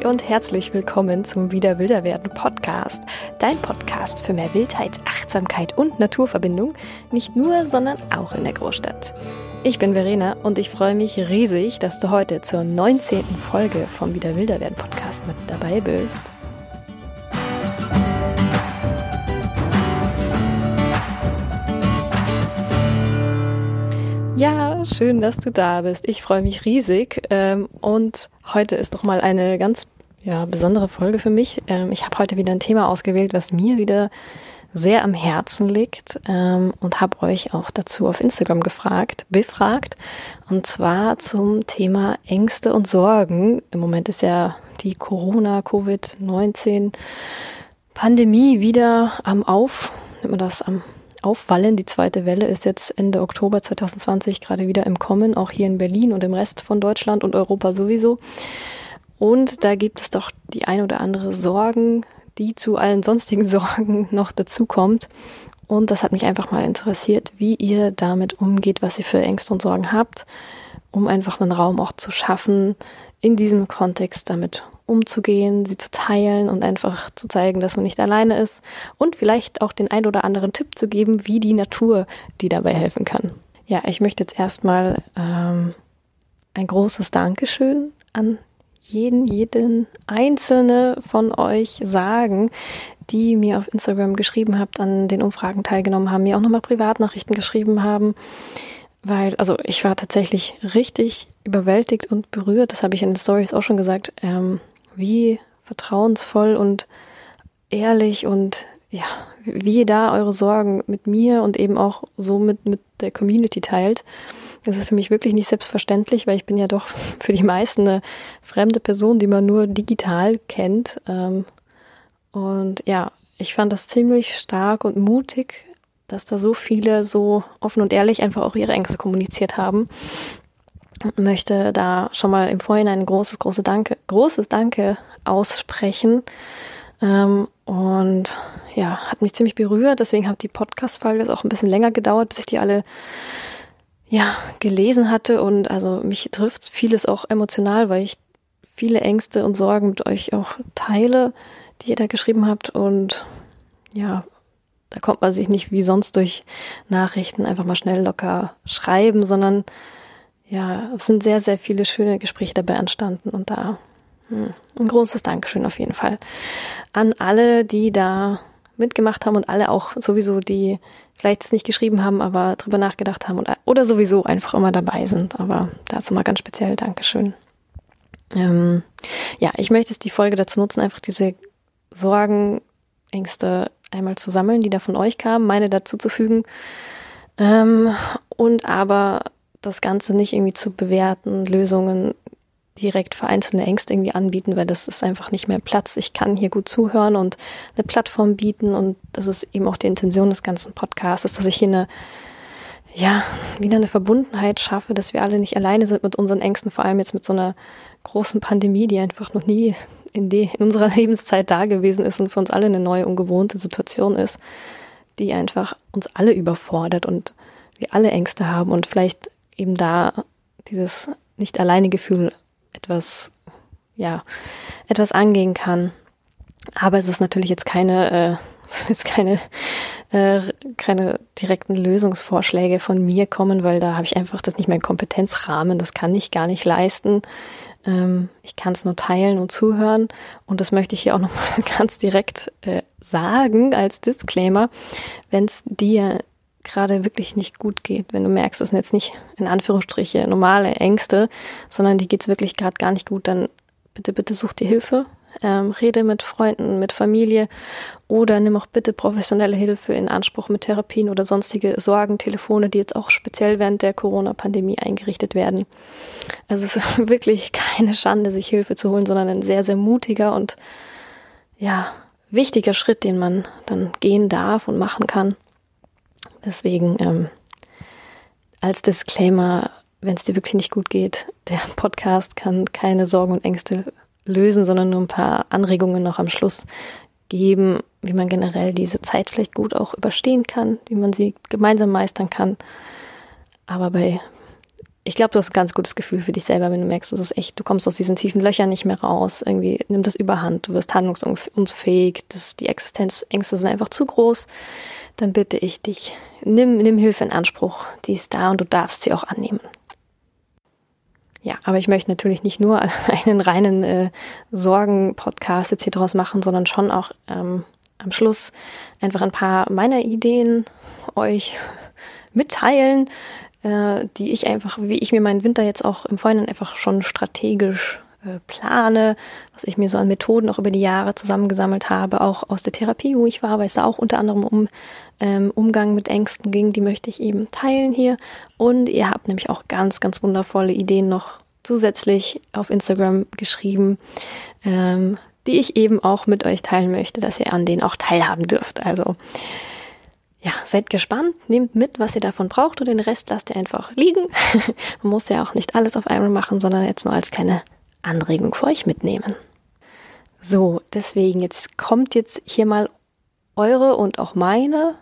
Und herzlich willkommen zum Wieder Wilder werden Podcast. Dein Podcast für mehr Wildheit, Achtsamkeit und Naturverbindung, nicht nur, sondern auch in der Großstadt. Ich bin Verena und ich freue mich riesig, dass du heute zur 19. Folge vom Wieder Wilder werden Podcast mit dabei bist. Ja, schön, dass du da bist. Ich freue mich riesig. Ähm, und heute ist doch mal eine ganz ja, besondere Folge für mich. Ähm, ich habe heute wieder ein Thema ausgewählt, was mir wieder sehr am Herzen liegt ähm, und habe euch auch dazu auf Instagram gefragt, befragt. Und zwar zum Thema Ängste und Sorgen. Im Moment ist ja die Corona-Covid-19 Pandemie wieder am Auf, nennt man das am Aufwallen. Die zweite Welle ist jetzt Ende Oktober 2020 gerade wieder im Kommen, auch hier in Berlin und im Rest von Deutschland und Europa sowieso. Und da gibt es doch die ein oder andere Sorgen, die zu allen sonstigen Sorgen noch dazukommt. Und das hat mich einfach mal interessiert, wie ihr damit umgeht, was ihr für Ängste und Sorgen habt, um einfach einen Raum auch zu schaffen, in diesem Kontext damit umzugehen, sie zu teilen und einfach zu zeigen, dass man nicht alleine ist und vielleicht auch den ein oder anderen Tipp zu geben, wie die Natur die dabei helfen kann. Ja, ich möchte jetzt erstmal ähm, ein großes Dankeschön an jeden, jeden einzelne von euch sagen, die mir auf Instagram geschrieben habt, an den Umfragen teilgenommen haben, mir auch nochmal Privatnachrichten geschrieben haben, weil, also ich war tatsächlich richtig überwältigt und berührt, das habe ich in den Stories auch schon gesagt, ähm, wie vertrauensvoll und ehrlich und ja, wie ihr da eure Sorgen mit mir und eben auch so mit, mit der Community teilt. Das ist für mich wirklich nicht selbstverständlich, weil ich bin ja doch für die meisten eine fremde Person, die man nur digital kennt. Ähm, und ja, ich fand das ziemlich stark und mutig, dass da so viele so offen und ehrlich einfach auch ihre Ängste kommuniziert haben möchte da schon mal im Vorhinein ein großes, großes Danke, großes Danke aussprechen. Ähm, und ja, hat mich ziemlich berührt. Deswegen hat die Podcast-Folge auch ein bisschen länger gedauert, bis ich die alle ja, gelesen hatte. Und also mich trifft vieles auch emotional, weil ich viele Ängste und Sorgen mit euch auch teile, die ihr da geschrieben habt. Und ja, da kommt man sich nicht wie sonst durch Nachrichten einfach mal schnell locker schreiben, sondern ja, es sind sehr, sehr viele schöne Gespräche dabei entstanden und da hm, ein großes Dankeschön auf jeden Fall an alle, die da mitgemacht haben und alle auch sowieso, die vielleicht es nicht geschrieben haben, aber drüber nachgedacht haben und, oder sowieso einfach immer dabei sind. Aber dazu mal ganz speziell Dankeschön. Ähm, ja, ich möchte es die Folge dazu nutzen, einfach diese Sorgen, Ängste einmal zu sammeln, die da von euch kamen, meine dazu zu fügen. Ähm, und aber das Ganze nicht irgendwie zu bewerten, Lösungen direkt für einzelne Ängste irgendwie anbieten, weil das ist einfach nicht mehr Platz. Ich kann hier gut zuhören und eine Plattform bieten und das ist eben auch die Intention des ganzen Podcasts, dass ich hier eine, ja, wieder eine Verbundenheit schaffe, dass wir alle nicht alleine sind mit unseren Ängsten, vor allem jetzt mit so einer großen Pandemie, die einfach noch nie in, die, in unserer Lebenszeit da gewesen ist und für uns alle eine neue, ungewohnte Situation ist, die einfach uns alle überfordert und wir alle Ängste haben und vielleicht eben da dieses nicht alleine Gefühl etwas, ja, etwas angehen kann. Aber es ist natürlich jetzt keine, äh, jetzt keine, äh, keine direkten Lösungsvorschläge von mir kommen, weil da habe ich einfach das nicht mein Kompetenzrahmen, das kann ich gar nicht leisten. Ähm, ich kann es nur teilen und zuhören und das möchte ich hier auch nochmal ganz direkt äh, sagen als Disclaimer. Wenn es dir gerade wirklich nicht gut geht, wenn du merkst, das sind jetzt nicht in Anführungsstriche normale Ängste, sondern die geht's wirklich gerade gar nicht gut, dann bitte, bitte such dir Hilfe. Ähm, rede mit Freunden, mit Familie oder nimm auch bitte professionelle Hilfe in Anspruch mit Therapien oder sonstige Sorgentelefone, die jetzt auch speziell während der Corona-Pandemie eingerichtet werden. Also es ist wirklich keine Schande, sich Hilfe zu holen, sondern ein sehr, sehr mutiger und ja, wichtiger Schritt, den man dann gehen darf und machen kann. Deswegen ähm, als Disclaimer, wenn es dir wirklich nicht gut geht, der Podcast kann keine Sorgen und Ängste lösen, sondern nur ein paar Anregungen noch am Schluss geben, wie man generell diese Zeit vielleicht gut auch überstehen kann, wie man sie gemeinsam meistern kann. Aber bei ich glaube, du hast ein ganz gutes Gefühl für dich selber, wenn du merkst, das ist echt, du kommst aus diesen tiefen Löchern nicht mehr raus, irgendwie nimmt das überhand, du wirst handlungsunfähig, das, die Existenzängste sind einfach zu groß, dann bitte ich dich, nimm, nimm Hilfe in Anspruch, die ist da und du darfst sie auch annehmen. Ja, aber ich möchte natürlich nicht nur einen reinen äh, Sorgen-Podcast jetzt hier draus machen, sondern schon auch ähm, am Schluss einfach ein paar meiner Ideen euch mitteilen, äh, die ich einfach, wie ich mir meinen Winter jetzt auch im Vorhinein einfach schon strategisch äh, plane, was ich mir so an Methoden auch über die Jahre zusammengesammelt habe, auch aus der Therapie, wo ich war, weil es da auch unter anderem um ähm, Umgang mit Ängsten ging, die möchte ich eben teilen hier. Und ihr habt nämlich auch ganz, ganz wundervolle Ideen noch zusätzlich auf Instagram geschrieben, ähm, die ich eben auch mit euch teilen möchte, dass ihr an denen auch teilhaben dürft. Also ja, seid gespannt, nehmt mit, was ihr davon braucht und den Rest lasst ihr einfach liegen. Man muss ja auch nicht alles auf einmal machen, sondern jetzt nur als kleine Anregung für euch mitnehmen. So, deswegen, jetzt kommt jetzt hier mal eure und auch meine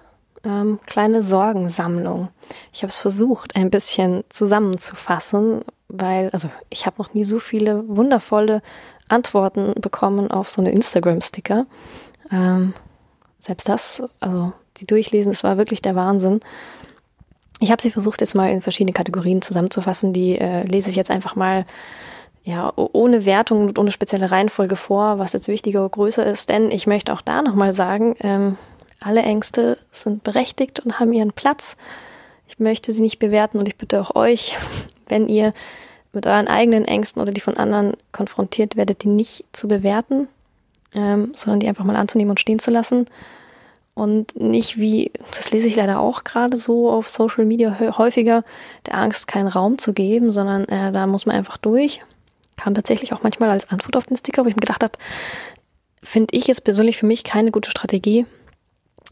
ähm, kleine Sorgensammlung. Ich habe es versucht, ein bisschen zusammenzufassen, weil, also ich habe noch nie so viele wundervolle Antworten bekommen auf so eine Instagram-Sticker. Ähm, selbst das, also die durchlesen, das war wirklich der Wahnsinn. Ich habe sie versucht, jetzt mal in verschiedene Kategorien zusammenzufassen. Die äh, lese ich jetzt einfach mal ja, ohne Wertung und ohne spezielle Reihenfolge vor, was jetzt wichtiger oder größer ist. Denn ich möchte auch da nochmal sagen, ähm, alle Ängste sind berechtigt und haben ihren Platz. Ich möchte sie nicht bewerten und ich bitte auch euch, wenn ihr mit euren eigenen Ängsten oder die von anderen konfrontiert werdet, die nicht zu bewerten, ähm, sondern die einfach mal anzunehmen und stehen zu lassen und nicht wie, das lese ich leider auch gerade so auf Social Media häufiger, der Angst keinen Raum zu geben, sondern äh, da muss man einfach durch. Kam tatsächlich auch manchmal als Antwort auf den Sticker, wo ich mir gedacht habe, finde ich jetzt persönlich für mich keine gute Strategie,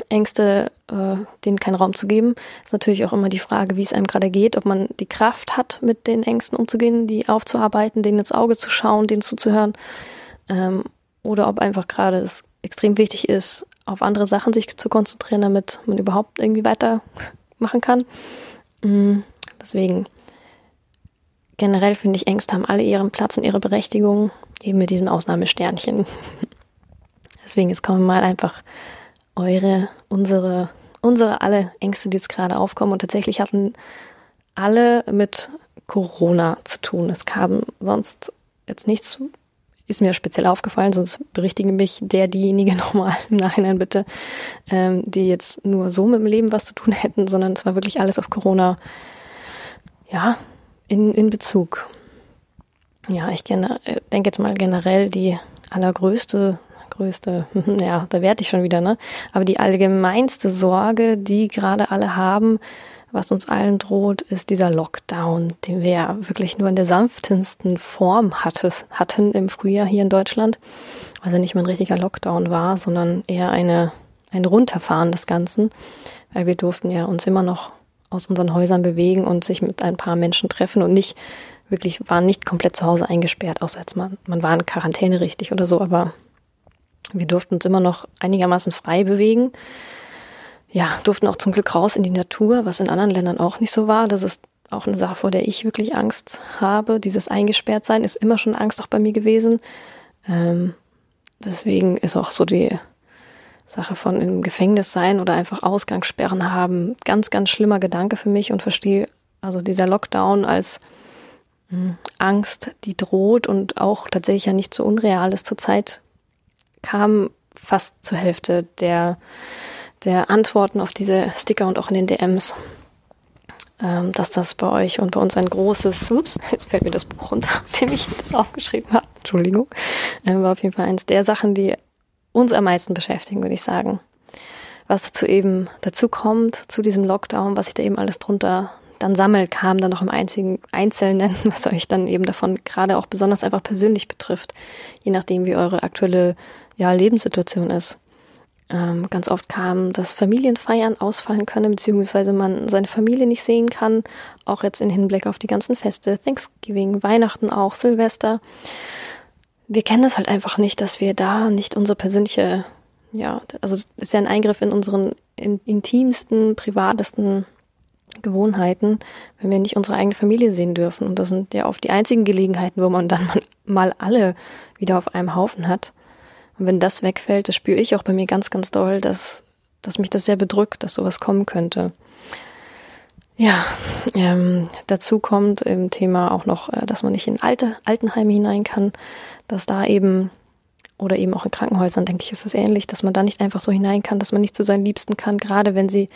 Ängste, äh, denen keinen Raum zu geben. Ist natürlich auch immer die Frage, wie es einem gerade geht, ob man die Kraft hat, mit den Ängsten umzugehen, die aufzuarbeiten, denen ins Auge zu schauen, denen zuzuhören. Ähm, oder ob einfach gerade es extrem wichtig ist, auf andere Sachen sich zu konzentrieren, damit man überhaupt irgendwie weitermachen kann. Mhm. Deswegen generell finde ich, Ängste haben alle ihren Platz und ihre Berechtigung, eben mit diesem Ausnahmesternchen. Deswegen jetzt kommen mal einfach eure, unsere, unsere alle Ängste, die jetzt gerade aufkommen. Und tatsächlich hatten alle mit Corona zu tun. Es kam sonst jetzt nichts ist mir speziell aufgefallen, sonst berichtige mich der, diejenige nochmal im Nachhinein bitte, ähm, die jetzt nur so mit dem Leben was zu tun hätten, sondern es war wirklich alles auf Corona, ja, in, in Bezug. Ja, ich äh, denke jetzt mal generell die allergrößte, größte, ja, da werde ich schon wieder, ne? Aber die allgemeinste Sorge, die gerade alle haben, was uns allen droht, ist dieser Lockdown, den wir ja wirklich nur in der sanftesten Form hattes, hatten im Frühjahr hier in Deutschland. Also nicht mal ein richtiger Lockdown war, sondern eher eine, ein Runterfahren des Ganzen, weil wir durften ja uns immer noch aus unseren Häusern bewegen und sich mit ein paar Menschen treffen und nicht wirklich, waren nicht komplett zu Hause eingesperrt, außer jetzt man, man war in Quarantäne richtig oder so, aber wir durften uns immer noch einigermaßen frei bewegen ja, durften auch zum Glück raus in die Natur, was in anderen Ländern auch nicht so war. Das ist auch eine Sache, vor der ich wirklich Angst habe. Dieses Eingesperrtsein ist immer schon Angst auch bei mir gewesen. Ähm, deswegen ist auch so die Sache von im Gefängnis sein oder einfach Ausgangssperren haben ganz, ganz schlimmer Gedanke für mich und verstehe also dieser Lockdown als mh, hm, Angst, die droht und auch tatsächlich ja nicht so unreal ist. Zurzeit kam fast zur Hälfte der der Antworten auf diese Sticker und auch in den DMs, ähm, dass das bei euch und bei uns ein großes, ups, jetzt fällt mir das Buch runter, dem ich das aufgeschrieben habe, Entschuldigung, äh, war auf jeden Fall eins der Sachen, die uns am meisten beschäftigen, würde ich sagen. Was dazu eben dazu kommt, zu diesem Lockdown, was sich da eben alles drunter dann sammelt, kam dann noch im einzigen Einzelnen, was euch dann eben davon gerade auch besonders einfach persönlich betrifft, je nachdem, wie eure aktuelle ja, Lebenssituation ist ähm, ganz oft kam, dass Familienfeiern ausfallen können, beziehungsweise man seine Familie nicht sehen kann. Auch jetzt in Hinblick auf die ganzen Feste, Thanksgiving, Weihnachten auch, Silvester. Wir kennen es halt einfach nicht, dass wir da nicht unsere persönliche, ja, also es ist ja ein Eingriff in unseren in, intimsten, privatesten Gewohnheiten, wenn wir nicht unsere eigene Familie sehen dürfen. Und das sind ja oft die einzigen Gelegenheiten, wo man dann mal alle wieder auf einem Haufen hat. Und wenn das wegfällt, das spüre ich auch bei mir ganz, ganz doll, dass, dass mich das sehr bedrückt, dass sowas kommen könnte. Ja, ähm, dazu kommt im Thema auch noch, äh, dass man nicht in alte Altenheime hinein kann, dass da eben oder eben auch in Krankenhäusern, denke ich, ist das ähnlich, dass man da nicht einfach so hinein kann, dass man nicht zu seinen Liebsten kann, gerade wenn sie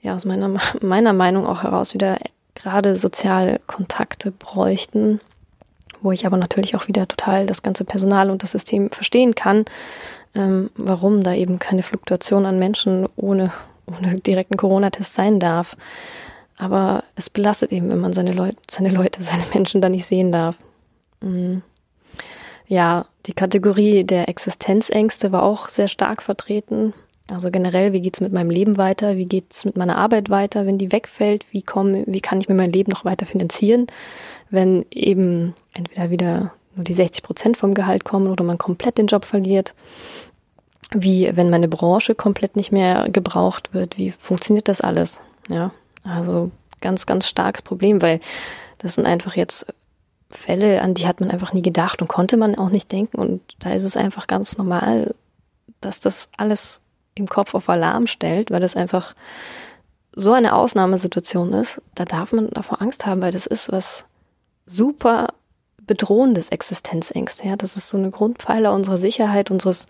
ja aus meiner, meiner Meinung auch heraus wieder gerade soziale Kontakte bräuchten, wo ich aber natürlich auch wieder total das ganze Personal und das System verstehen kann, ähm, warum da eben keine Fluktuation an Menschen ohne, ohne direkten Corona-Test sein darf. Aber es belastet eben, wenn man seine Leute, seine Leute, seine Menschen da nicht sehen darf. Mhm. Ja, die Kategorie der Existenzängste war auch sehr stark vertreten. Also generell, wie geht's mit meinem Leben weiter? Wie geht's mit meiner Arbeit weiter, wenn die wegfällt? Wie komme, wie kann ich mir mein Leben noch weiter finanzieren, wenn eben entweder wieder nur die 60 Prozent vom Gehalt kommen oder man komplett den Job verliert? Wie, wenn meine Branche komplett nicht mehr gebraucht wird? Wie funktioniert das alles? Ja, also ganz, ganz starkes Problem, weil das sind einfach jetzt Fälle, an die hat man einfach nie gedacht und konnte man auch nicht denken. Und da ist es einfach ganz normal, dass das alles im Kopf auf Alarm stellt, weil das einfach so eine Ausnahmesituation ist, da darf man davor Angst haben, weil das ist was super bedrohendes Existenzängste. Ja, das ist so eine Grundpfeiler unserer Sicherheit, unseres,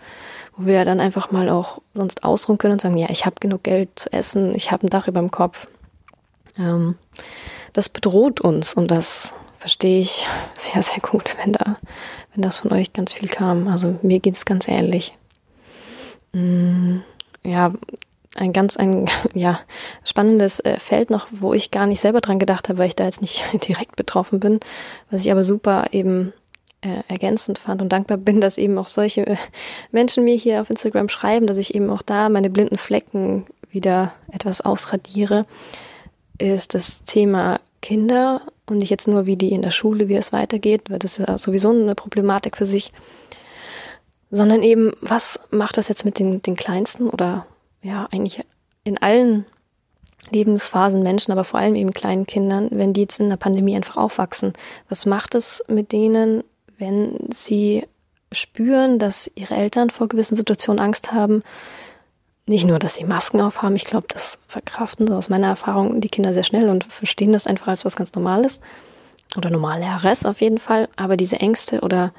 wo wir dann einfach mal auch sonst ausruhen können und sagen, ja, ich habe genug Geld zu essen, ich habe ein Dach über dem Kopf. Ähm, das bedroht uns und das verstehe ich sehr, sehr gut, wenn da, wenn das von euch ganz viel kam. Also mir geht es ganz ähnlich. Mm ja, ein ganz ein ja spannendes äh, Feld noch, wo ich gar nicht selber dran gedacht habe, weil ich da jetzt nicht direkt betroffen bin, was ich aber super eben äh, ergänzend fand und dankbar bin, dass eben auch solche äh, Menschen mir hier auf Instagram schreiben, dass ich eben auch da meine blinden Flecken wieder etwas ausradiere, ist das Thema Kinder und nicht jetzt nur wie die in der Schule, wie es weitergeht, weil das ist ja sowieso eine Problematik für sich sondern eben, was macht das jetzt mit den, den kleinsten oder ja, eigentlich in allen Lebensphasen Menschen, aber vor allem eben kleinen Kindern, wenn die jetzt in der Pandemie einfach aufwachsen? Was macht es mit denen, wenn sie spüren, dass ihre Eltern vor gewissen Situationen Angst haben? Nicht nur, dass sie Masken aufhaben, ich glaube, das verkraften so aus meiner Erfahrung die Kinder sehr schnell und verstehen das einfach als was ganz Normales oder normaleres auf jeden Fall, aber diese Ängste oder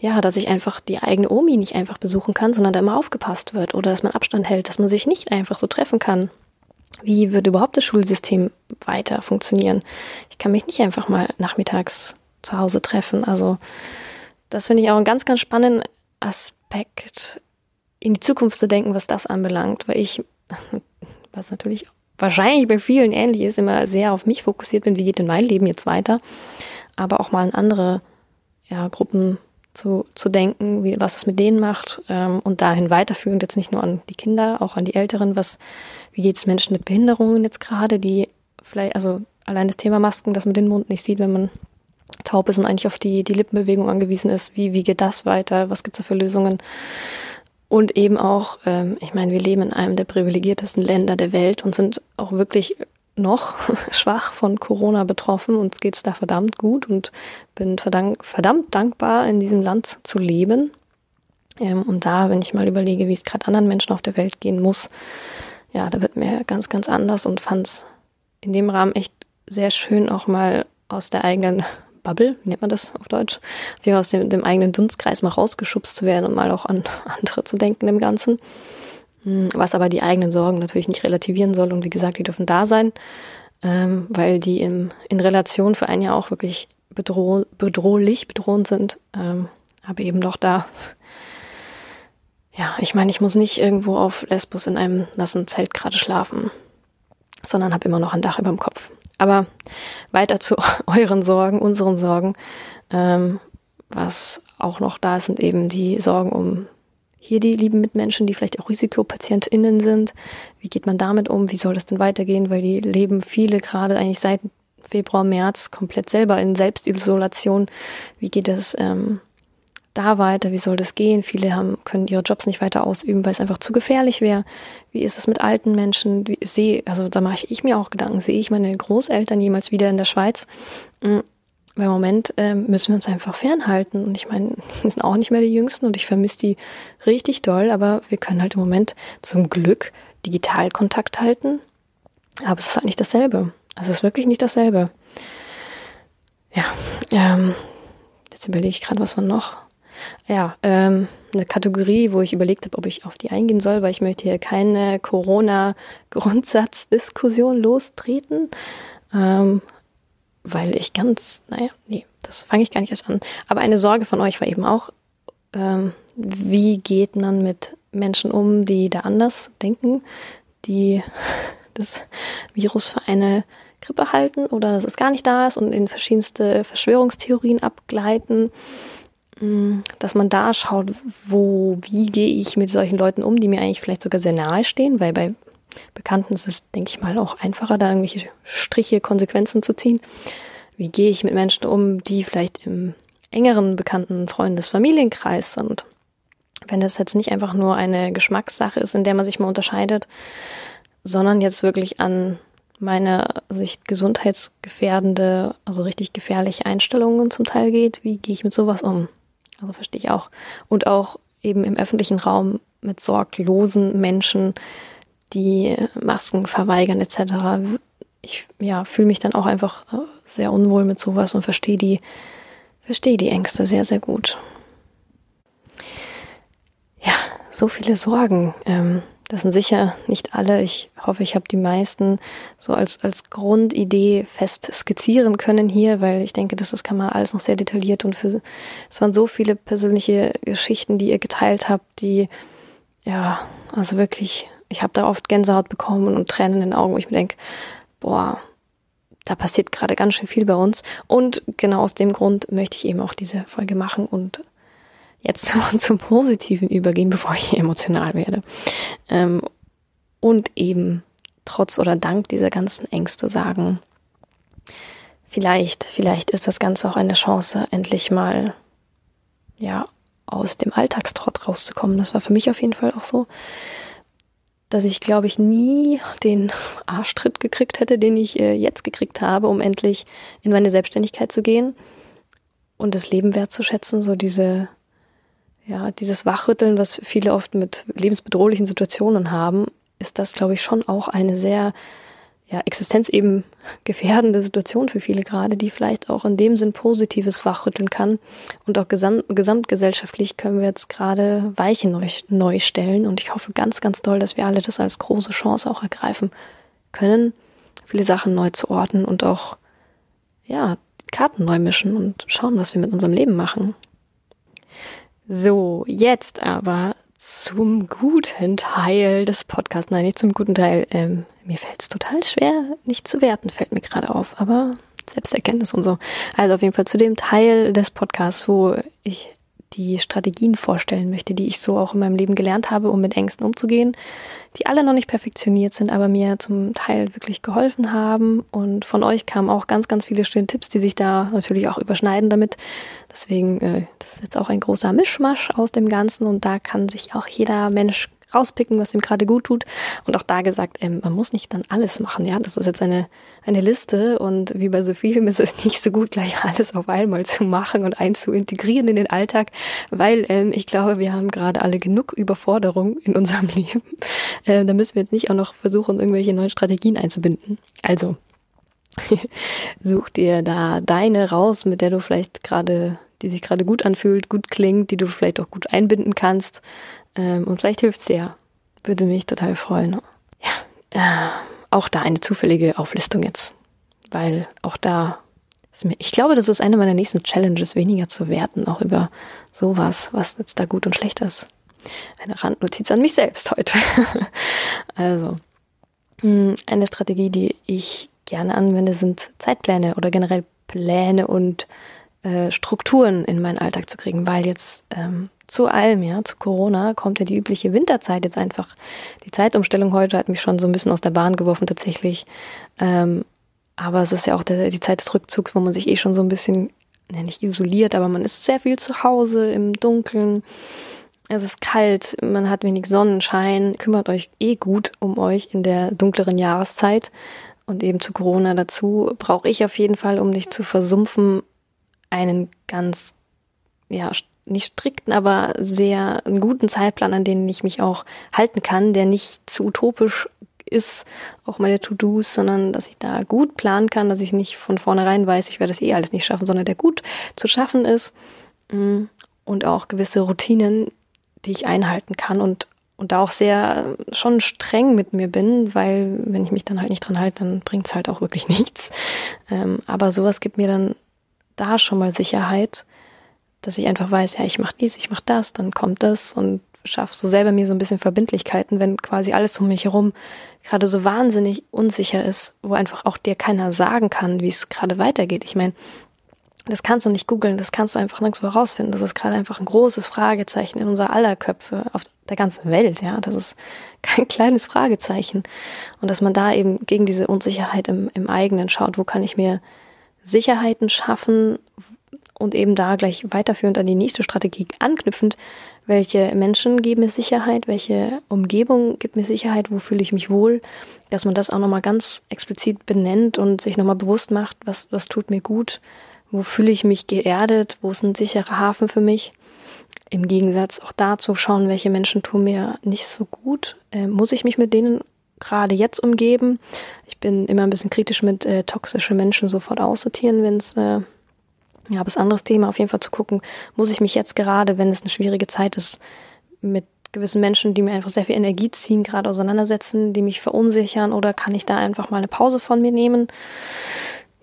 ja, dass ich einfach die eigene Omi nicht einfach besuchen kann, sondern da immer aufgepasst wird oder dass man Abstand hält, dass man sich nicht einfach so treffen kann. Wie wird überhaupt das Schulsystem weiter funktionieren? Ich kann mich nicht einfach mal nachmittags zu Hause treffen. Also das finde ich auch einen ganz, ganz spannenden Aspekt, in die Zukunft zu denken, was das anbelangt, weil ich, was natürlich wahrscheinlich bei vielen ähnlich ist, immer sehr auf mich fokussiert bin, wie geht denn mein Leben jetzt weiter, aber auch mal in andere ja, Gruppen zu, zu denken, wie, was das mit denen macht ähm, und dahin weiterführend jetzt nicht nur an die Kinder, auch an die Älteren, was, wie geht es Menschen mit Behinderungen jetzt gerade, die vielleicht, also allein das Thema Masken, dass man den Mund nicht sieht, wenn man taub ist und eigentlich auf die, die Lippenbewegung angewiesen ist, wie, wie geht das weiter, was gibt es da für Lösungen? Und eben auch, ähm, ich meine, wir leben in einem der privilegiertesten Länder der Welt und sind auch wirklich noch schwach von Corona betroffen. Uns geht's da verdammt gut und bin verdammt, verdammt dankbar, in diesem Land zu leben. Ähm, und da, wenn ich mal überlege, wie es gerade anderen Menschen auf der Welt gehen muss, ja, da wird mir ganz, ganz anders und fand's in dem Rahmen echt sehr schön, auch mal aus der eigenen Bubble, nennt man das auf Deutsch, wie aus dem, dem eigenen Dunstkreis mal rausgeschubst zu werden und mal auch an andere zu denken im Ganzen. Hm, was aber die eigenen Sorgen natürlich nicht relativieren soll. Und wie gesagt, die dürfen da sein, ähm, weil die in, in Relation für einen ja auch wirklich bedroh bedrohlich, bedrohend sind. Ähm, aber eben doch da. Ja, ich meine, ich muss nicht irgendwo auf Lesbos in einem nassen Zelt gerade schlafen, sondern habe immer noch ein Dach über dem Kopf. Aber weiter zu euren Sorgen, unseren Sorgen. Ähm, was auch noch da ist, sind eben die Sorgen um hier die lieben Mitmenschen, die vielleicht auch RisikopatientInnen sind. Wie geht man damit um? Wie soll das denn weitergehen? Weil die leben viele gerade eigentlich seit Februar, März komplett selber in Selbstisolation. Wie geht es ähm, da weiter? Wie soll das gehen? Viele haben, können ihre Jobs nicht weiter ausüben, weil es einfach zu gefährlich wäre. Wie ist es mit alten Menschen? Wie sehe, also da mache ich mir auch Gedanken, sehe ich meine Großeltern jemals wieder in der Schweiz? Weil im Moment äh, müssen wir uns einfach fernhalten. Und ich meine, die sind auch nicht mehr die Jüngsten und ich vermisse die richtig doll, aber wir können halt im Moment zum Glück digital Kontakt halten. Aber es ist halt nicht dasselbe. Also es ist wirklich nicht dasselbe. Ja, ähm, jetzt überlege ich gerade, was war noch. Ja, ähm, eine Kategorie, wo ich überlegt habe, ob ich auf die eingehen soll, weil ich möchte hier keine Corona-Grundsatzdiskussion lostreten. Ähm, weil ich ganz, naja, nee, das fange ich gar nicht erst an. Aber eine Sorge von euch war eben auch, ähm, wie geht man mit Menschen um, die da anders denken, die das Virus für eine Grippe halten oder dass es gar nicht da ist und in verschiedenste Verschwörungstheorien abgleiten, mm, dass man da schaut, wo, wie gehe ich mit solchen Leuten um, die mir eigentlich vielleicht sogar sehr nahe stehen, weil bei Bekannten ist es, denke ich mal, auch einfacher, da irgendwelche Striche, Konsequenzen zu ziehen. Wie gehe ich mit Menschen um, die vielleicht im engeren bekannten Freundes-, Familienkreis sind? Wenn das jetzt nicht einfach nur eine Geschmackssache ist, in der man sich mal unterscheidet, sondern jetzt wirklich an meiner Sicht gesundheitsgefährdende, also richtig gefährliche Einstellungen zum Teil geht, wie gehe ich mit sowas um? Also verstehe ich auch. Und auch eben im öffentlichen Raum mit sorglosen Menschen, die Masken verweigern etc. Ich ja, fühle mich dann auch einfach äh, sehr unwohl mit sowas und verstehe die, verstehe die Ängste sehr, sehr gut. Ja, so viele Sorgen. Ähm, das sind sicher nicht alle. Ich hoffe, ich habe die meisten so als, als Grundidee fest skizzieren können hier, weil ich denke, das, das kann man alles noch sehr detailliert und für, es waren so viele persönliche Geschichten, die ihr geteilt habt, die, ja, also wirklich ich habe da oft Gänsehaut bekommen und Tränen in den Augen, wo ich mir denke, boah, da passiert gerade ganz schön viel bei uns. Und genau aus dem Grund möchte ich eben auch diese Folge machen und jetzt zum, Positiven übergehen, bevor ich emotional werde. Ähm, und eben trotz oder dank dieser ganzen Ängste sagen, vielleicht, vielleicht ist das Ganze auch eine Chance, endlich mal, ja, aus dem Alltagstrott rauszukommen. Das war für mich auf jeden Fall auch so dass ich, glaube ich, nie den Arschtritt gekriegt hätte, den ich äh, jetzt gekriegt habe, um endlich in meine Selbstständigkeit zu gehen und das Leben wertzuschätzen, so diese, ja, dieses Wachrütteln, was viele oft mit lebensbedrohlichen Situationen haben, ist das, glaube ich, schon auch eine sehr ja, Existenz eben gefährdende Situation für viele gerade, die vielleicht auch in dem Sinn Positives wachrütteln kann. Und auch gesamt, gesamtgesellschaftlich können wir jetzt gerade Weichen neu, neu stellen. Und ich hoffe ganz, ganz doll, dass wir alle das als große Chance auch ergreifen können, viele Sachen neu zu ordnen und auch, ja, Karten neu mischen und schauen, was wir mit unserem Leben machen. So, jetzt aber zum guten Teil des Podcasts. Nein, nicht zum guten Teil. Ähm, mir fällt es total schwer, nicht zu werten, fällt mir gerade auf. Aber Selbsterkenntnis und so. Also auf jeden Fall zu dem Teil des Podcasts, wo ich die Strategien vorstellen möchte, die ich so auch in meinem Leben gelernt habe, um mit Ängsten umzugehen, die alle noch nicht perfektioniert sind, aber mir zum Teil wirklich geholfen haben. Und von euch kamen auch ganz, ganz viele schöne Tipps, die sich da natürlich auch überschneiden damit. Deswegen, äh, das ist jetzt auch ein großer Mischmasch aus dem Ganzen und da kann sich auch jeder Mensch rauspicken, was ihm gerade gut tut. Und auch da gesagt, ähm, man muss nicht dann alles machen. Ja, das ist jetzt eine, eine Liste und wie bei so vielen ist es nicht so gut, gleich alles auf einmal zu machen und einzuintegrieren in den Alltag, weil ähm, ich glaube, wir haben gerade alle genug Überforderung in unserem Leben. Äh, da müssen wir jetzt nicht auch noch versuchen, irgendwelche neuen Strategien einzubinden. Also, such dir da deine raus, mit der du vielleicht gerade, die sich gerade gut anfühlt, gut klingt, die du vielleicht auch gut einbinden kannst. Ähm, und vielleicht hilft's dir. Würde mich total freuen. Ja, äh, auch da eine zufällige Auflistung jetzt. Weil auch da ist mir, ich glaube, das ist eine meiner nächsten Challenges, weniger zu werten, auch über sowas, was jetzt da gut und schlecht ist. Eine Randnotiz an mich selbst heute. also, hm, eine Strategie, die ich gerne anwende, sind Zeitpläne oder generell Pläne und äh, Strukturen in meinen Alltag zu kriegen, weil jetzt ähm, zu allem, ja, zu Corona kommt ja die übliche Winterzeit jetzt einfach. Die Zeitumstellung heute hat mich schon so ein bisschen aus der Bahn geworfen tatsächlich. Ähm, aber es ist ja auch der, die Zeit des Rückzugs, wo man sich eh schon so ein bisschen ja nicht isoliert, aber man ist sehr viel zu Hause im Dunkeln. Es ist kalt, man hat wenig Sonnenschein, kümmert euch eh gut um euch in der dunkleren Jahreszeit. Und eben zu Corona dazu brauche ich auf jeden Fall, um nicht zu versumpfen, einen ganz, ja, nicht strikten, aber sehr einen guten Zeitplan, an den ich mich auch halten kann, der nicht zu utopisch ist, auch meine To-Dos, sondern dass ich da gut planen kann, dass ich nicht von vornherein weiß, ich werde das eh alles nicht schaffen, sondern der gut zu schaffen ist mm, und auch gewisse Routinen, die ich einhalten kann und und da auch sehr schon streng mit mir bin, weil wenn ich mich dann halt nicht dran halte, dann bringt es halt auch wirklich nichts. Ähm, aber sowas gibt mir dann da schon mal Sicherheit, dass ich einfach weiß, ja, ich mache dies, ich mache das, dann kommt das und schaffst so selber mir so ein bisschen Verbindlichkeiten, wenn quasi alles um mich herum gerade so wahnsinnig unsicher ist, wo einfach auch dir keiner sagen kann, wie es gerade weitergeht. Ich meine, das kannst du nicht googeln, das kannst du einfach nirgendwo herausfinden. Das ist gerade einfach ein großes Fragezeichen in unser aller Köpfe auf der ganzen Welt, ja. Das ist kein kleines Fragezeichen. Und dass man da eben gegen diese Unsicherheit im, im eigenen schaut, wo kann ich mir Sicherheiten schaffen und eben da gleich weiterführend an die nächste Strategie anknüpfend, welche Menschen geben mir Sicherheit, welche Umgebung gibt mir Sicherheit, wo fühle ich mich wohl, dass man das auch nochmal ganz explizit benennt und sich nochmal bewusst macht, was, was tut mir gut, wo fühle ich mich geerdet? Wo ist ein sicherer Hafen für mich? Im Gegensatz auch dazu schauen, welche Menschen tun mir nicht so gut. Äh, muss ich mich mit denen gerade jetzt umgeben? Ich bin immer ein bisschen kritisch mit äh, toxische Menschen sofort aussortieren, wenn es äh, ja, bis anderes Thema auf jeden Fall zu gucken, muss ich mich jetzt gerade, wenn es eine schwierige Zeit ist, mit gewissen Menschen, die mir einfach sehr viel Energie ziehen, gerade auseinandersetzen, die mich verunsichern oder kann ich da einfach mal eine Pause von mir nehmen?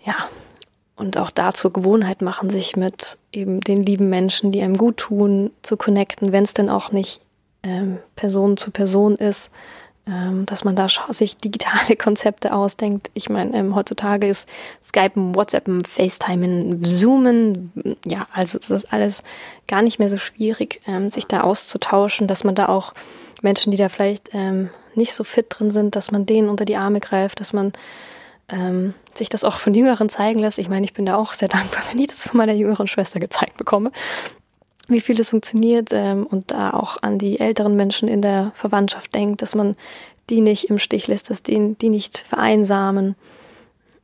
Ja, und auch da zur Gewohnheit machen, sich mit eben den lieben Menschen, die einem gut tun, zu connecten, wenn es denn auch nicht ähm, Person zu Person ist, dass man da sich digitale Konzepte ausdenkt. Ich meine, ähm, heutzutage ist Skypen, WhatsAppen, FaceTimen, Zoomen, ja, also das ist alles gar nicht mehr so schwierig, ähm, sich da auszutauschen, dass man da auch Menschen, die da vielleicht ähm, nicht so fit drin sind, dass man denen unter die Arme greift, dass man ähm, sich das auch von Jüngeren zeigen lässt. Ich meine, ich bin da auch sehr dankbar, wenn ich das von meiner jüngeren Schwester gezeigt bekomme, wie viel das funktioniert ähm, und da auch an die älteren Menschen in der Verwandtschaft denkt, dass man die nicht im Stich lässt, dass die, die nicht vereinsamen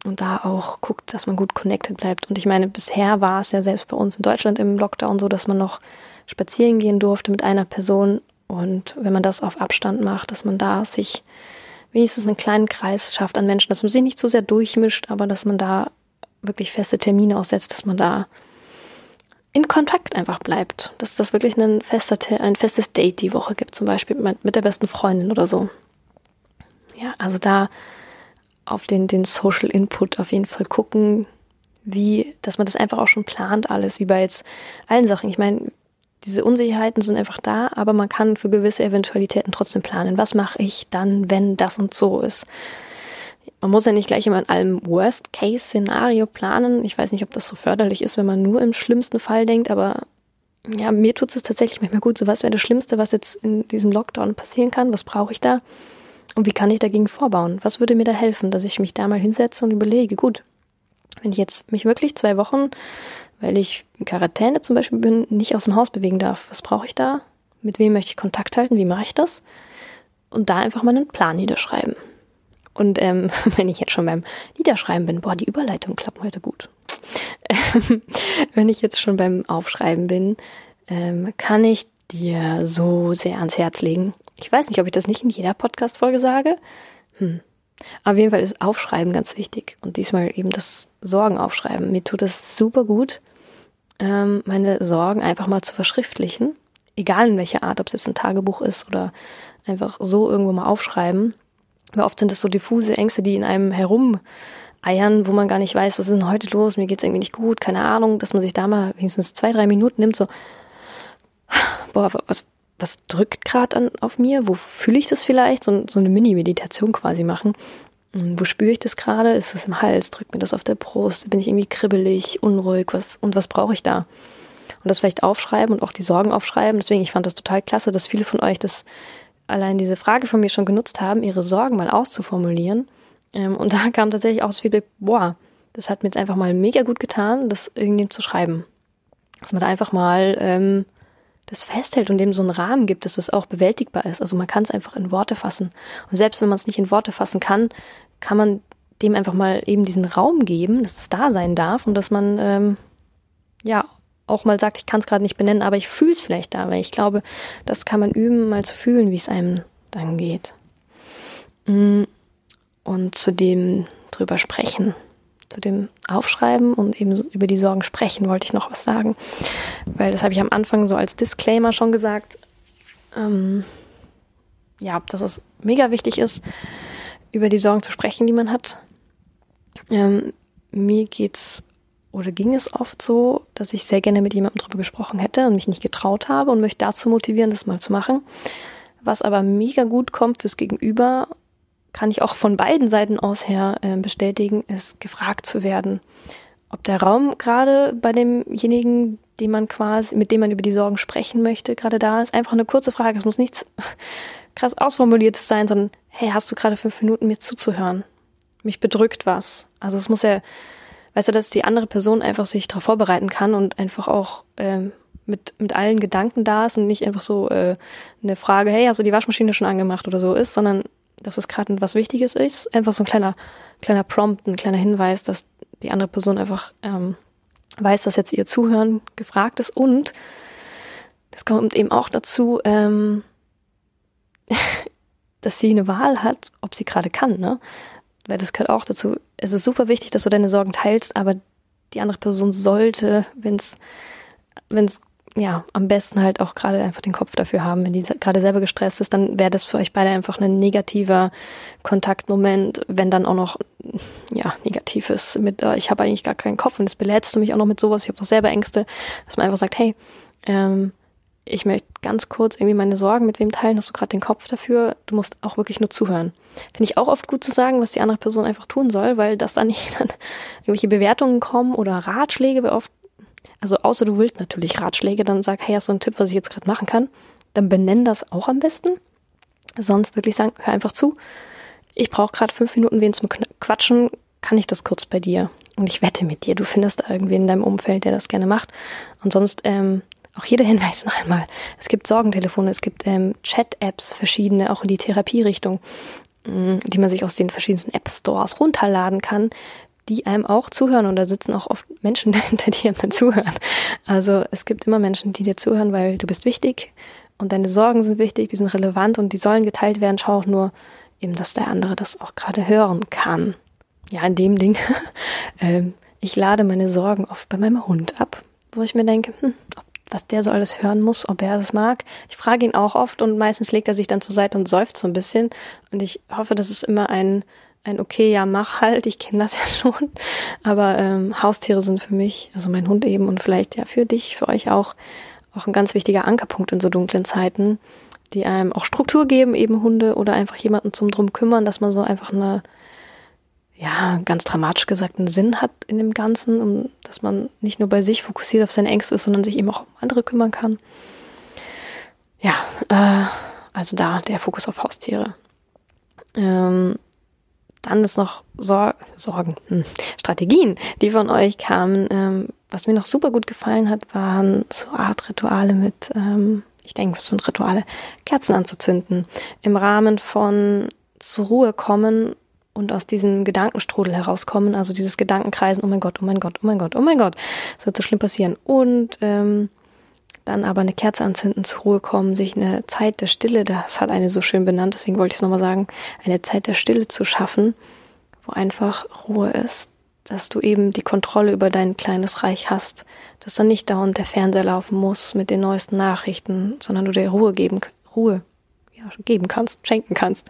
und da auch guckt, dass man gut connected bleibt. Und ich meine, bisher war es ja selbst bei uns in Deutschland im Lockdown so, dass man noch spazieren gehen durfte mit einer Person und wenn man das auf Abstand macht, dass man da sich wenigstens einen kleinen Kreis schafft an Menschen, dass man sich nicht so sehr durchmischt, aber dass man da wirklich feste Termine aussetzt, dass man da in Kontakt einfach bleibt. Dass das wirklich ein, fester, ein festes Date die Woche gibt, zum Beispiel mit der besten Freundin oder so. Ja, also da auf den, den Social Input auf jeden Fall gucken, wie, dass man das einfach auch schon plant alles, wie bei jetzt allen Sachen. Ich meine, diese Unsicherheiten sind einfach da, aber man kann für gewisse Eventualitäten trotzdem planen. Was mache ich dann, wenn das und so ist? Man muss ja nicht gleich immer in allem Worst-Case-Szenario planen. Ich weiß nicht, ob das so förderlich ist, wenn man nur im schlimmsten Fall denkt, aber ja, mir tut es tatsächlich manchmal gut. So was wäre das Schlimmste, was jetzt in diesem Lockdown passieren kann? Was brauche ich da? Und wie kann ich dagegen vorbauen? Was würde mir da helfen, dass ich mich da mal hinsetze und überlege, gut, wenn ich jetzt mich wirklich zwei Wochen weil ich in Quarantäne zum Beispiel bin, nicht aus dem Haus bewegen darf. Was brauche ich da? Mit wem möchte ich Kontakt halten? Wie mache ich das? Und da einfach mal einen Plan niederschreiben. Und ähm, wenn ich jetzt schon beim Niederschreiben bin, boah, die Überleitungen klappen heute gut. wenn ich jetzt schon beim Aufschreiben bin, ähm, kann ich dir so sehr ans Herz legen. Ich weiß nicht, ob ich das nicht in jeder Podcast-Folge sage. Hm. Auf jeden Fall ist Aufschreiben ganz wichtig. Und diesmal eben das Sorgen aufschreiben. Mir tut das super gut ähm, meine Sorgen einfach mal zu verschriftlichen. Egal in welcher Art, ob es jetzt ein Tagebuch ist oder einfach so irgendwo mal aufschreiben. Weil oft sind das so diffuse Ängste, die in einem herumeiern, wo man gar nicht weiß, was ist denn heute los, mir geht's irgendwie nicht gut, keine Ahnung, dass man sich da mal wenigstens zwei, drei Minuten nimmt, so, boah, was, was drückt gerade auf mir? Wo fühle ich das vielleicht? So, so eine Mini-Meditation quasi machen hm, wo spüre ich das gerade? Ist es im Hals? Drückt mir das auf der Brust? Bin ich irgendwie kribbelig, unruhig? Was, und was brauche ich da? Und das vielleicht aufschreiben und auch die Sorgen aufschreiben. Deswegen, ich fand das total klasse, dass viele von euch das allein diese Frage von mir schon genutzt haben, ihre Sorgen mal auszuformulieren. Ähm, und da kam tatsächlich auch das Feedback, boah, das hat mir jetzt einfach mal mega gut getan, das irgendjemandem zu schreiben. Dass man da einfach mal ähm, das festhält und dem so einen Rahmen gibt, dass das auch bewältigbar ist. Also man kann es einfach in Worte fassen. Und selbst wenn man es nicht in Worte fassen kann, kann man dem einfach mal eben diesen Raum geben, dass es da sein darf und dass man ähm, ja auch mal sagt, ich kann es gerade nicht benennen, aber ich fühle es vielleicht da, weil ich glaube, das kann man üben, mal zu fühlen, wie es einem dann geht. Mm, und zu dem drüber sprechen, zu dem Aufschreiben und eben über die Sorgen sprechen, wollte ich noch was sagen. Weil das habe ich am Anfang so als Disclaimer schon gesagt. Ähm, ja, dass es mega wichtig ist, über die Sorgen zu sprechen, die man hat. Ähm, mir geht's oder ging es oft so, dass ich sehr gerne mit jemandem drüber gesprochen hätte und mich nicht getraut habe und möchte dazu motivieren, das mal zu machen. Was aber mega gut kommt fürs Gegenüber, kann ich auch von beiden Seiten aus her äh, bestätigen, ist gefragt zu werden, ob der Raum gerade bei demjenigen, den man quasi, mit dem man über die Sorgen sprechen möchte, gerade da ist. Einfach eine kurze Frage. Es muss nichts krass ausformuliertes sein, sondern hey, hast du gerade fünf Minuten mir zuzuhören? Mich bedrückt was. Also es muss ja weißt du, dass die andere Person einfach sich darauf vorbereiten kann und einfach auch ähm, mit, mit allen Gedanken da ist und nicht einfach so äh, eine Frage, hey, hast du die Waschmaschine schon angemacht oder so ist, sondern dass es gerade was Wichtiges ist. Einfach so ein kleiner, kleiner Prompt, ein kleiner Hinweis, dass die andere Person einfach ähm, weiß, dass jetzt ihr Zuhören gefragt ist und das kommt eben auch dazu, ähm, dass sie eine Wahl hat, ob sie gerade kann, ne? Weil das gehört auch dazu. Es ist super wichtig, dass du deine Sorgen teilst, aber die andere Person sollte, wenn es, wenn es ja, am besten halt auch gerade einfach den Kopf dafür haben. Wenn die gerade selber gestresst ist, dann wäre das für euch beide einfach ein negativer Kontaktmoment, wenn dann auch noch, ja, negatives mit, äh, ich habe eigentlich gar keinen Kopf und das belädst du mich auch noch mit sowas, ich habe doch selber Ängste, dass man einfach sagt, hey, ähm, ich möchte ganz kurz irgendwie meine Sorgen mit wem teilen, hast du gerade den Kopf dafür, du musst auch wirklich nur zuhören. Finde ich auch oft gut zu sagen, was die andere Person einfach tun soll, weil das dann nicht dann irgendwelche Bewertungen kommen oder Ratschläge, oft, also außer du willst natürlich Ratschläge, dann sag, hey, hast du einen Tipp, was ich jetzt gerade machen kann? Dann benenn das auch am besten. Sonst wirklich sagen, hör einfach zu. Ich brauche gerade fünf Minuten wen zum Quatschen, kann ich das kurz bei dir? Und ich wette mit dir, du findest da irgendwen in deinem Umfeld, der das gerne macht. Und sonst ähm, auch hier der Hinweis noch einmal. Es gibt Sorgentelefone, es gibt ähm, Chat-Apps, verschiedene, auch in die Therapierichtung, die man sich aus den verschiedensten App-Stores runterladen kann, die einem auch zuhören. Und da sitzen auch oft Menschen dahinter, die einem zuhören. Also es gibt immer Menschen, die dir zuhören, weil du bist wichtig und deine Sorgen sind wichtig, die sind relevant und die sollen geteilt werden. Schau auch nur eben, dass der andere das auch gerade hören kann. Ja, in dem Ding. ähm, ich lade meine Sorgen oft bei meinem Hund ab, wo ich mir denke, hm, was der so alles hören muss, ob er das mag. Ich frage ihn auch oft und meistens legt er sich dann zur Seite und seufzt so ein bisschen. Und ich hoffe, das ist immer ein, ein okay, ja, mach halt, ich kenne das ja schon. Aber ähm, Haustiere sind für mich, also mein Hund eben und vielleicht ja für dich, für euch auch, auch ein ganz wichtiger Ankerpunkt in so dunklen Zeiten, die einem auch Struktur geben, eben Hunde oder einfach jemanden zum drum kümmern, dass man so einfach eine ja, ganz dramatisch gesagt einen Sinn hat in dem Ganzen und dass man nicht nur bei sich fokussiert auf seine Ängste ist, sondern sich eben auch um andere kümmern kann. Ja, äh, also da der Fokus auf Haustiere. Ähm, dann ist noch Sor Sorgen, hm. Strategien, die von euch kamen. Ähm, was mir noch super gut gefallen hat, waren so Art Rituale mit, ähm, ich denke, was für Rituale, Kerzen anzuzünden. Im Rahmen von zur Ruhe kommen und aus diesem Gedankenstrudel herauskommen, also dieses Gedankenkreisen, oh mein Gott, oh mein Gott, oh mein Gott, oh mein Gott, das wird so schlimm passieren. Und ähm, dann aber eine Kerze anzünden, zur Ruhe kommen, sich eine Zeit der Stille, das hat eine so schön benannt, deswegen wollte ich es nochmal sagen, eine Zeit der Stille zu schaffen, wo einfach Ruhe ist, dass du eben die Kontrolle über dein kleines Reich hast, dass dann nicht dauernd der Fernseher laufen muss mit den neuesten Nachrichten, sondern du dir Ruhe geben, Ruhe ja, geben kannst, schenken kannst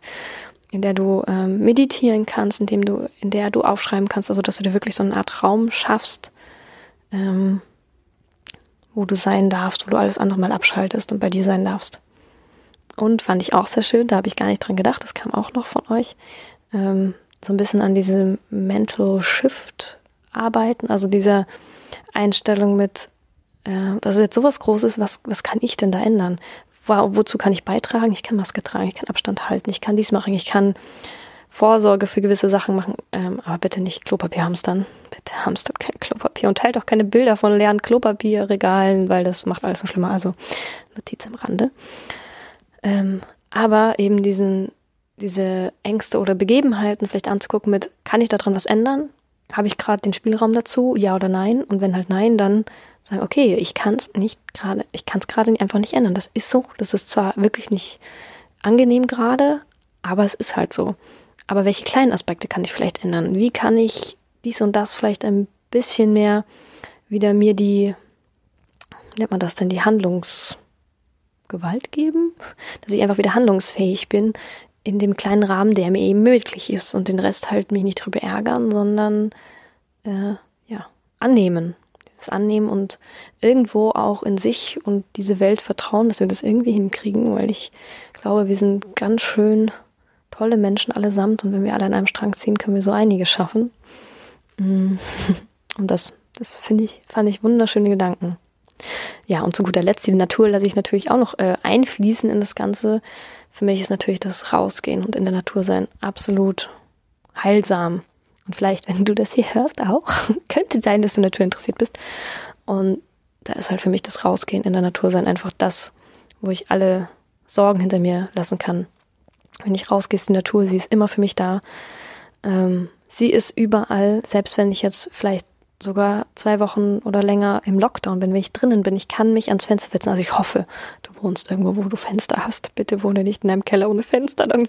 in der du ähm, meditieren kannst, in dem du, in der du aufschreiben kannst, also dass du dir wirklich so eine Art Raum schaffst, ähm, wo du sein darfst, wo du alles andere mal abschaltest und bei dir sein darfst. Und fand ich auch sehr schön, da habe ich gar nicht dran gedacht, das kam auch noch von euch, ähm, so ein bisschen an diesem Mental Shift arbeiten, also dieser Einstellung mit, äh, dass es jetzt sowas Großes, was, was kann ich denn da ändern? Wo, wozu kann ich beitragen? Ich kann Maske tragen, ich kann Abstand halten, ich kann dies machen, ich kann Vorsorge für gewisse Sachen machen, ähm, aber bitte nicht Klopapier hamstern. Bitte hamstert kein Klopapier und teilt auch keine Bilder von leeren Klopapierregalen, weil das macht alles so schlimmer. Also Notiz am Rande. Ähm, aber eben diesen, diese Ängste oder Begebenheiten vielleicht anzugucken mit, kann ich daran was ändern? Habe ich gerade den Spielraum dazu? Ja oder nein? Und wenn halt nein, dann sagen, okay, ich kann es nicht gerade, ich kann es gerade einfach nicht ändern. Das ist so. Das ist zwar wirklich nicht angenehm gerade, aber es ist halt so. Aber welche kleinen Aspekte kann ich vielleicht ändern? Wie kann ich dies und das vielleicht ein bisschen mehr wieder mir die, nennt man das denn, die Handlungsgewalt geben? Dass ich einfach wieder handlungsfähig bin in dem kleinen Rahmen, der mir eben möglich ist und den Rest halt mich nicht drüber ärgern, sondern äh, ja, annehmen. Dieses Annehmen und irgendwo auch in sich und diese Welt vertrauen, dass wir das irgendwie hinkriegen, weil ich glaube, wir sind ganz schön tolle Menschen allesamt und wenn wir alle an einem Strang ziehen, können wir so einiges schaffen. Mm. Und das, das finde ich, fand ich wunderschöne Gedanken. Ja, und zu guter Letzt, die Natur lasse ich natürlich auch noch äh, einfließen in das Ganze. Für mich ist natürlich das Rausgehen und in der Natur sein absolut heilsam. Und vielleicht, wenn du das hier hörst, auch, könnte sein, dass du Natur interessiert bist. Und da ist halt für mich das Rausgehen in der Natur sein einfach das, wo ich alle Sorgen hinter mir lassen kann wenn ich rausgehe, ist die Natur, sie ist immer für mich da. Ähm, sie ist überall, selbst wenn ich jetzt vielleicht sogar zwei Wochen oder länger im Lockdown bin, wenn ich drinnen bin, ich kann mich ans Fenster setzen. Also ich hoffe, du wohnst irgendwo, wo du Fenster hast. Bitte wohne nicht in einem Keller ohne Fenster. Dann,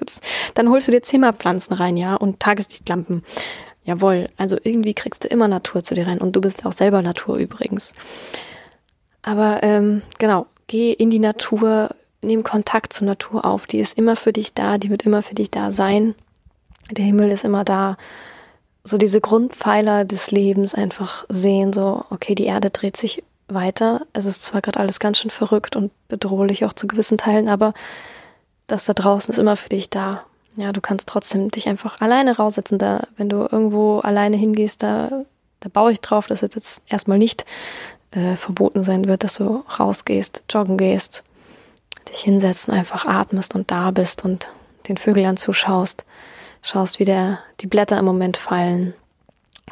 dann holst du dir Zimmerpflanzen rein, ja, und Tageslichtlampen. Jawohl, also irgendwie kriegst du immer Natur zu dir rein und du bist auch selber Natur übrigens. Aber ähm, genau, geh in die Natur, nimm Kontakt zur Natur auf. Die ist immer für dich da, die wird immer für dich da sein. Der Himmel ist immer da. So diese Grundpfeiler des Lebens einfach sehen, so, okay, die Erde dreht sich weiter. Es ist zwar gerade alles ganz schön verrückt und bedrohlich auch zu gewissen Teilen, aber das da draußen ist immer für dich da. Ja, du kannst trotzdem dich einfach alleine raussetzen. Da, wenn du irgendwo alleine hingehst, da, da baue ich drauf, dass es jetzt erstmal nicht äh, verboten sein wird, dass du rausgehst, joggen gehst, dich hinsetzt und einfach atmest und da bist und den Vögeln zuschaust, schaust, wie der, die Blätter im Moment fallen,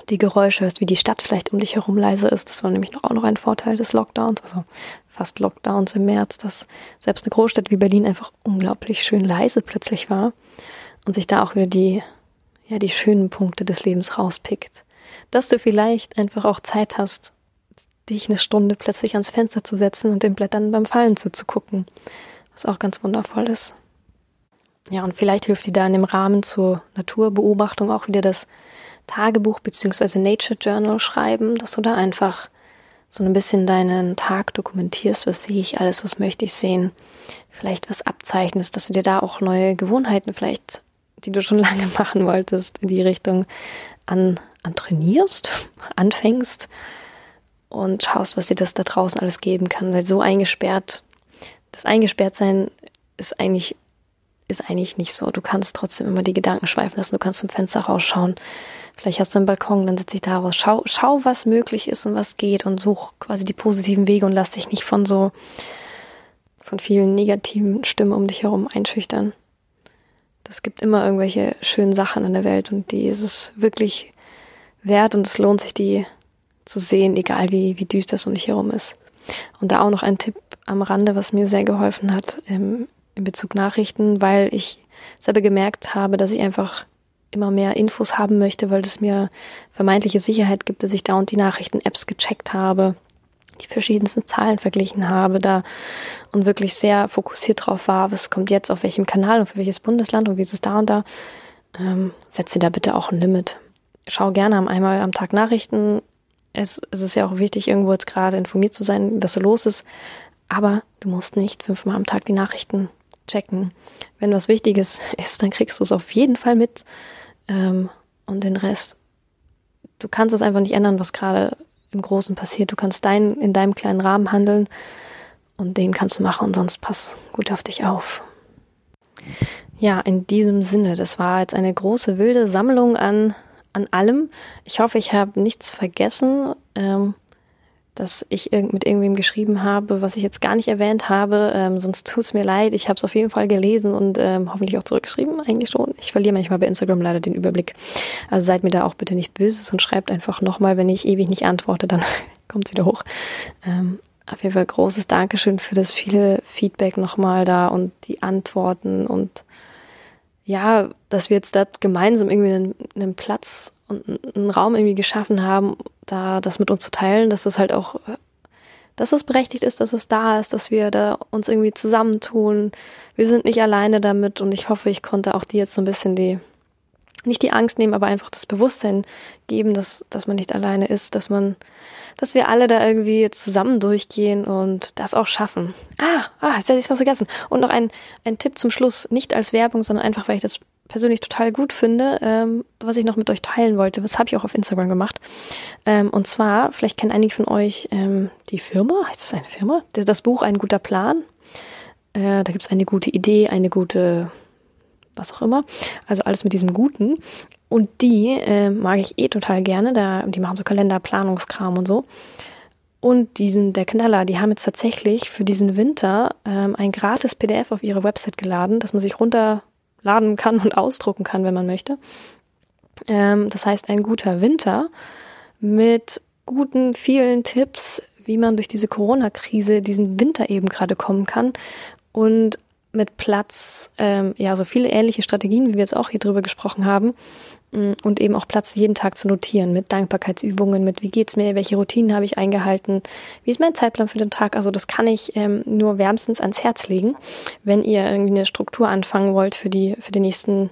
die Geräusche hörst, wie die Stadt vielleicht um dich herum leise ist. Das war nämlich auch noch ein Vorteil des Lockdowns, also fast Lockdowns im März, dass selbst eine Großstadt wie Berlin einfach unglaublich schön leise plötzlich war und sich da auch wieder die, ja, die schönen Punkte des Lebens rauspickt. Dass du vielleicht einfach auch Zeit hast, dich eine Stunde plötzlich ans Fenster zu setzen und den Blättern beim Fallen zuzugucken, was auch ganz wundervoll ist. Ja, und vielleicht hilft dir da in dem Rahmen zur Naturbeobachtung auch wieder das Tagebuch bzw. Nature Journal schreiben, dass du da einfach so ein bisschen deinen Tag dokumentierst, was sehe ich alles, was möchte ich sehen, vielleicht was abzeichnest, dass du dir da auch neue Gewohnheiten vielleicht, die du schon lange machen wolltest, in die Richtung an, an trainierst, anfängst und schaust, was dir das da draußen alles geben kann, weil so eingesperrt, das Eingesperrtsein ist eigentlich, ist eigentlich nicht so. Du kannst trotzdem immer die Gedanken schweifen lassen, du kannst zum Fenster rausschauen. Vielleicht hast du einen Balkon, dann sitze ich da raus. Schau, schau, was möglich ist und was geht und such quasi die positiven Wege und lass dich nicht von so, von vielen negativen Stimmen um dich herum einschüchtern. Das gibt immer irgendwelche schönen Sachen in der Welt und die ist es wirklich wert und es lohnt sich, die zu sehen, egal wie, wie düster es um dich herum ist. Und da auch noch ein Tipp am Rande, was mir sehr geholfen hat ähm, in Bezug Nachrichten, weil ich selber gemerkt habe, dass ich einfach immer mehr Infos haben möchte, weil das mir vermeintliche Sicherheit gibt, dass ich da und die Nachrichten-Apps gecheckt habe, die verschiedensten Zahlen verglichen habe da und wirklich sehr fokussiert drauf war, was kommt jetzt auf welchem Kanal und für welches Bundesland und wie ist es da und da. Ähm, setze da bitte auch ein Limit. Schau gerne einmal am Tag Nachrichten, es, es ist ja auch wichtig, irgendwo jetzt gerade informiert zu sein, was so los ist. Aber du musst nicht fünfmal am Tag die Nachrichten checken. Wenn was Wichtiges ist, dann kriegst du es auf jeden Fall mit. Ähm, und den Rest, du kannst es einfach nicht ändern, was gerade im Großen passiert. Du kannst dein, in deinem kleinen Rahmen handeln und den kannst du machen und sonst pass gut auf dich auf. Ja, in diesem Sinne, das war jetzt eine große wilde Sammlung an an allem. Ich hoffe, ich habe nichts vergessen. Ähm, dass ich mit irgendwem geschrieben habe, was ich jetzt gar nicht erwähnt habe. Ähm, sonst tut's mir leid. Ich habe es auf jeden Fall gelesen und ähm, hoffentlich auch zurückgeschrieben, eigentlich schon. Ich verliere manchmal bei Instagram leider den Überblick. Also seid mir da auch bitte nicht böse und schreibt einfach nochmal, wenn ich ewig nicht antworte, dann kommt's wieder hoch. Ähm, auf jeden Fall großes Dankeschön für das viele Feedback nochmal da und die Antworten und ja, dass wir jetzt da gemeinsam irgendwie einen, einen Platz einen Raum irgendwie geschaffen haben, da das mit uns zu teilen, dass das halt auch, dass es berechtigt ist, dass es da ist, dass wir da uns irgendwie zusammentun. Wir sind nicht alleine damit und ich hoffe, ich konnte auch dir jetzt so ein bisschen die, nicht die Angst nehmen, aber einfach das Bewusstsein geben, dass, dass man nicht alleine ist, dass man, dass wir alle da irgendwie jetzt zusammen durchgehen und das auch schaffen. Ah, ah, jetzt hätte ich was vergessen. Und noch ein, ein Tipp zum Schluss, nicht als Werbung, sondern einfach, weil ich das persönlich total gut finde, ähm, was ich noch mit euch teilen wollte. Das habe ich auch auf Instagram gemacht. Ähm, und zwar, vielleicht kennen einige von euch ähm, die Firma, heißt das eine Firma? Das, das Buch Ein guter Plan. Äh, da gibt es eine gute Idee, eine gute, was auch immer. Also alles mit diesem Guten. Und die äh, mag ich eh total gerne. Da, die machen so Kalender, Planungskram und so. Und diesen, der Knaller, die haben jetzt tatsächlich für diesen Winter ähm, ein gratis PDF auf ihre Website geladen, dass man sich runter laden kann und ausdrucken kann, wenn man möchte. Ähm, das heißt, ein guter Winter mit guten, vielen Tipps, wie man durch diese Corona-Krise, diesen Winter eben gerade kommen kann und mit Platz, ähm, ja, so viele ähnliche Strategien, wie wir jetzt auch hier drüber gesprochen haben, und eben auch Platz jeden Tag zu notieren mit Dankbarkeitsübungen, mit wie geht's mir, welche Routinen habe ich eingehalten, wie ist mein Zeitplan für den Tag. Also das kann ich ähm, nur wärmstens ans Herz legen, wenn ihr irgendwie eine Struktur anfangen wollt für die für den nächsten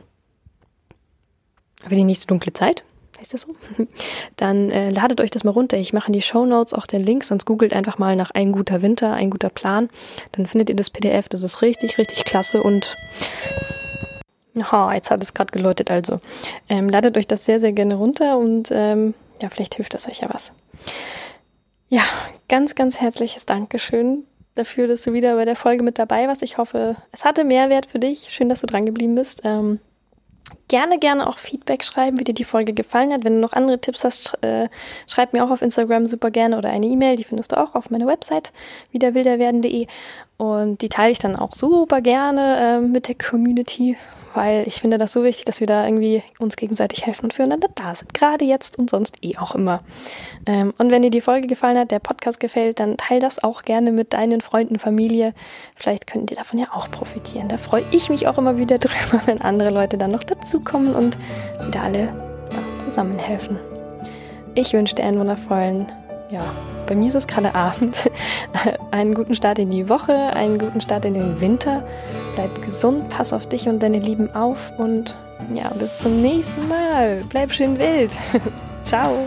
für die nächste dunkle Zeit, heißt das so? Dann äh, ladet euch das mal runter. Ich mache in die Show Notes auch den Link, sonst googelt einfach mal nach ein guter Winter, ein guter Plan. Dann findet ihr das PDF. Das ist richtig, richtig klasse und oh, jetzt hat es gerade geläutet. Also ähm, ladet euch das sehr, sehr gerne runter und ähm, ja, vielleicht hilft das euch ja was. Ja, ganz, ganz herzliches Dankeschön dafür, dass du wieder bei der Folge mit dabei warst. Ich hoffe, es hatte Mehrwert für dich. Schön, dass du dran geblieben bist. Ähm, gerne, gerne auch Feedback schreiben, wie dir die Folge gefallen hat. Wenn du noch andere Tipps hast, äh, schreib mir auch auf Instagram super gerne oder eine E-Mail, die findest du auch auf meiner Website wiederwilderwerden.de und die teile ich dann auch super gerne äh, mit der Community weil ich finde das so wichtig, dass wir da irgendwie uns gegenseitig helfen und füreinander da sind. Gerade jetzt und sonst eh auch immer. Ähm, und wenn dir die Folge gefallen hat, der Podcast gefällt, dann teil das auch gerne mit deinen Freunden, Familie. Vielleicht können die davon ja auch profitieren. Da freue ich mich auch immer wieder drüber, wenn andere Leute dann noch dazukommen und wieder alle ja, zusammenhelfen. Ich wünsche dir einen wundervollen ja, bei mir ist es gerade Abend. einen guten Start in die Woche, einen guten Start in den Winter. Bleib gesund, pass auf dich und deine Lieben auf und ja, bis zum nächsten Mal. Bleib schön wild. Ciao.